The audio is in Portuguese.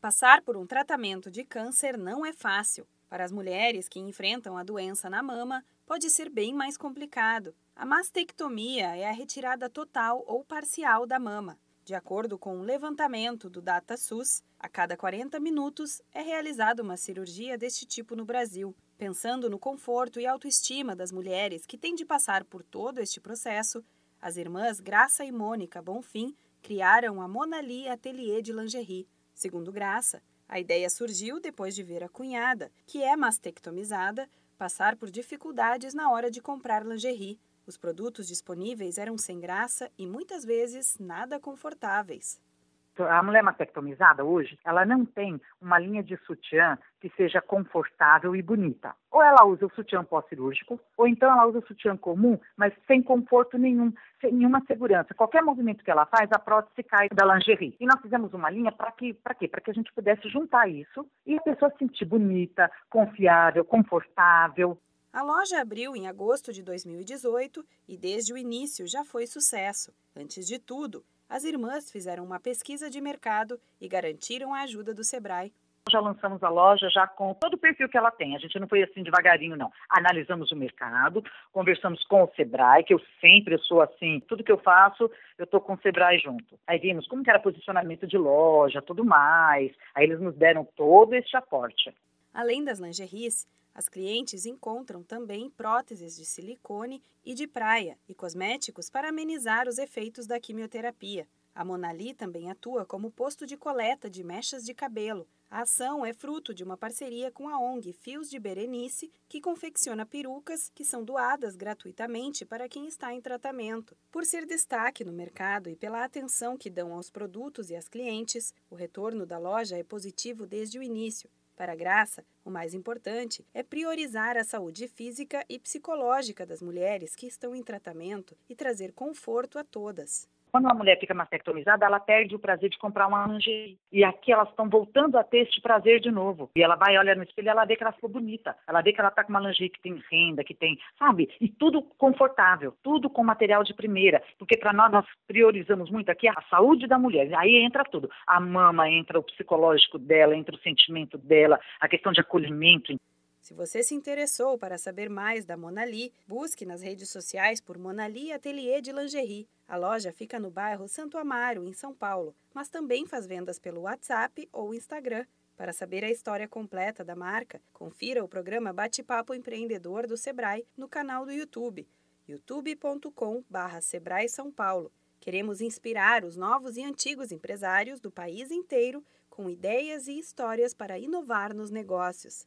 Passar por um tratamento de câncer não é fácil. Para as mulheres que enfrentam a doença na mama, pode ser bem mais complicado. A mastectomia é a retirada total ou parcial da mama. De acordo com um levantamento do DataSUS, a cada 40 minutos é realizada uma cirurgia deste tipo no Brasil. Pensando no conforto e autoestima das mulheres que têm de passar por todo este processo, as irmãs Graça e Mônica Bonfim criaram a Monali Atelier de Lingerie. Segundo Graça, a ideia surgiu depois de ver a cunhada, que é mastectomizada, passar por dificuldades na hora de comprar lingerie. Os produtos disponíveis eram sem graça e muitas vezes nada confortáveis a mulher mastectomizada hoje, ela não tem uma linha de sutiã que seja confortável e bonita. Ou ela usa o sutiã pós-cirúrgico, ou então ela usa o sutiã comum, mas sem conforto nenhum, sem nenhuma segurança. Qualquer movimento que ela faz, a prótese cai da lingerie. E nós fizemos uma linha para quê? Para quê? Para que a gente pudesse juntar isso e a pessoa se sentir bonita, confiável, confortável. A loja abriu em agosto de 2018 e desde o início já foi sucesso. Antes de tudo, as irmãs fizeram uma pesquisa de mercado e garantiram a ajuda do Sebrae. Já lançamos a loja já com todo o perfil que ela tem. A gente não foi assim devagarinho, não. Analisamos o mercado, conversamos com o Sebrae, que eu sempre sou assim, tudo que eu faço, eu estou com o Sebrae junto. Aí vimos como que era posicionamento de loja, tudo mais. Aí eles nos deram todo este aporte. Além das lingeries, as clientes encontram também próteses de silicone e de praia e cosméticos para amenizar os efeitos da quimioterapia. A Monali também atua como posto de coleta de mechas de cabelo. A ação é fruto de uma parceria com a ONG Fios de Berenice, que confecciona perucas que são doadas gratuitamente para quem está em tratamento. Por ser destaque no mercado e pela atenção que dão aos produtos e às clientes, o retorno da loja é positivo desde o início. Para a Graça, o mais importante é priorizar a saúde física e psicológica das mulheres que estão em tratamento e trazer conforto a todas. Quando uma mulher fica mastectomizada, ela perde o prazer de comprar uma lingerie. E aqui elas estão voltando a ter este prazer de novo. E ela vai, olha no espelho ela vê que ela ficou bonita. Ela vê que ela está com uma lingerie que tem renda, que tem, sabe? E tudo confortável, tudo com material de primeira. Porque para nós, nós priorizamos muito aqui a saúde da mulher. Aí entra tudo. A mama, entra o psicológico dela, entra o sentimento dela, a questão de acolhimento. Se você se interessou para saber mais da Monali, busque nas redes sociais por Monali Atelier de Lingerie. A loja fica no bairro Santo Amaro, em São Paulo, mas também faz vendas pelo WhatsApp ou Instagram. Para saber a história completa da marca, confira o programa Bate-Papo Empreendedor do Sebrae no canal do YouTube, youtube.com/sebrae São Paulo. Queremos inspirar os novos e antigos empresários do país inteiro com ideias e histórias para inovar nos negócios.